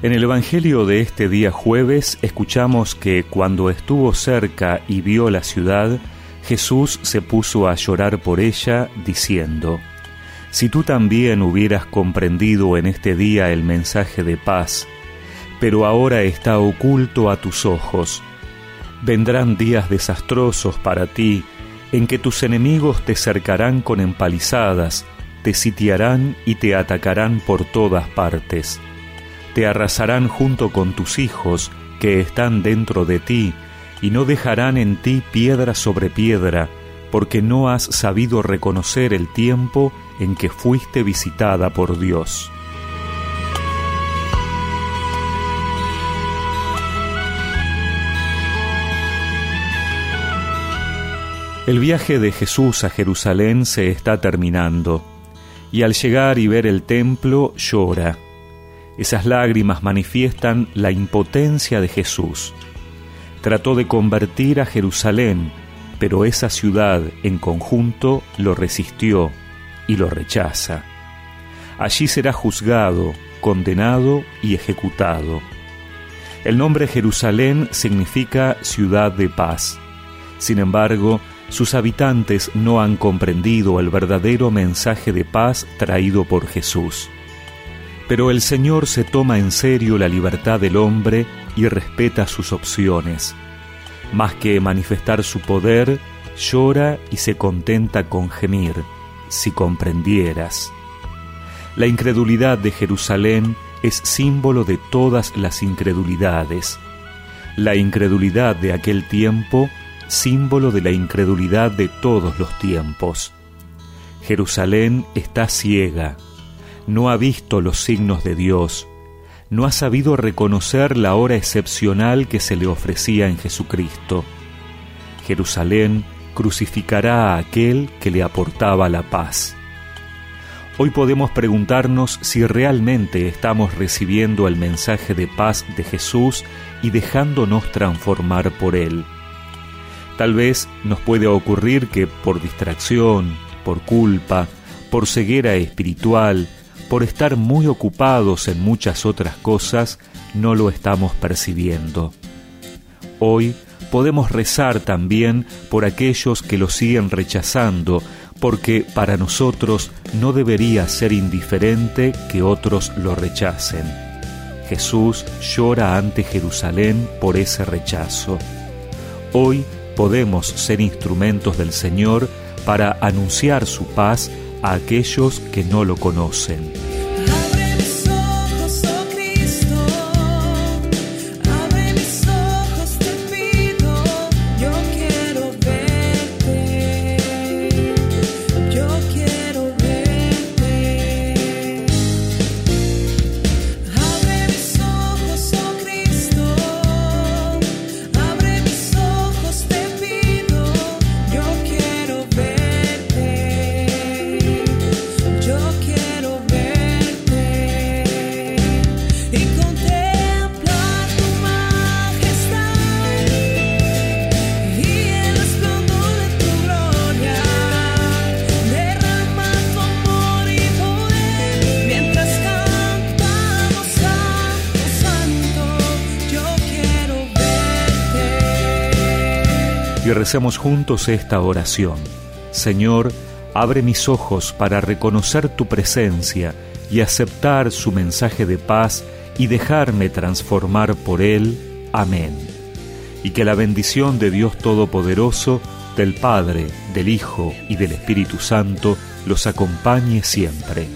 En el Evangelio de este día jueves escuchamos que cuando estuvo cerca y vio la ciudad, Jesús se puso a llorar por ella, diciendo, Si tú también hubieras comprendido en este día el mensaje de paz, pero ahora está oculto a tus ojos, vendrán días desastrosos para ti, en que tus enemigos te cercarán con empalizadas, te sitiarán y te atacarán por todas partes te arrasarán junto con tus hijos que están dentro de ti, y no dejarán en ti piedra sobre piedra, porque no has sabido reconocer el tiempo en que fuiste visitada por Dios. El viaje de Jesús a Jerusalén se está terminando, y al llegar y ver el templo llora esas lágrimas manifiestan la impotencia de Jesús. Trató de convertir a Jerusalén, pero esa ciudad en conjunto lo resistió y lo rechaza. Allí será juzgado, condenado y ejecutado. El nombre Jerusalén significa ciudad de paz. Sin embargo, sus habitantes no han comprendido el verdadero mensaje de paz traído por Jesús. Pero el Señor se toma en serio la libertad del hombre y respeta sus opciones. Más que manifestar su poder, llora y se contenta con gemir, si comprendieras. La incredulidad de Jerusalén es símbolo de todas las incredulidades. La incredulidad de aquel tiempo, símbolo de la incredulidad de todos los tiempos. Jerusalén está ciega, no ha visto los signos de Dios, no ha sabido reconocer la hora excepcional que se le ofrecía en Jesucristo. Jerusalén crucificará a aquel que le aportaba la paz. Hoy podemos preguntarnos si realmente estamos recibiendo el mensaje de paz de Jesús y dejándonos transformar por él. Tal vez nos puede ocurrir que por distracción, por culpa, por ceguera espiritual, por estar muy ocupados en muchas otras cosas, no lo estamos percibiendo. Hoy podemos rezar también por aquellos que lo siguen rechazando, porque para nosotros no debería ser indiferente que otros lo rechacen. Jesús llora ante Jerusalén por ese rechazo. Hoy podemos ser instrumentos del Señor para anunciar su paz a aquellos que no lo conocen. Y recemos juntos esta oración. Señor, abre mis ojos para reconocer tu presencia y aceptar su mensaje de paz y dejarme transformar por él. Amén. Y que la bendición de Dios Todopoderoso, del Padre, del Hijo y del Espíritu Santo los acompañe siempre.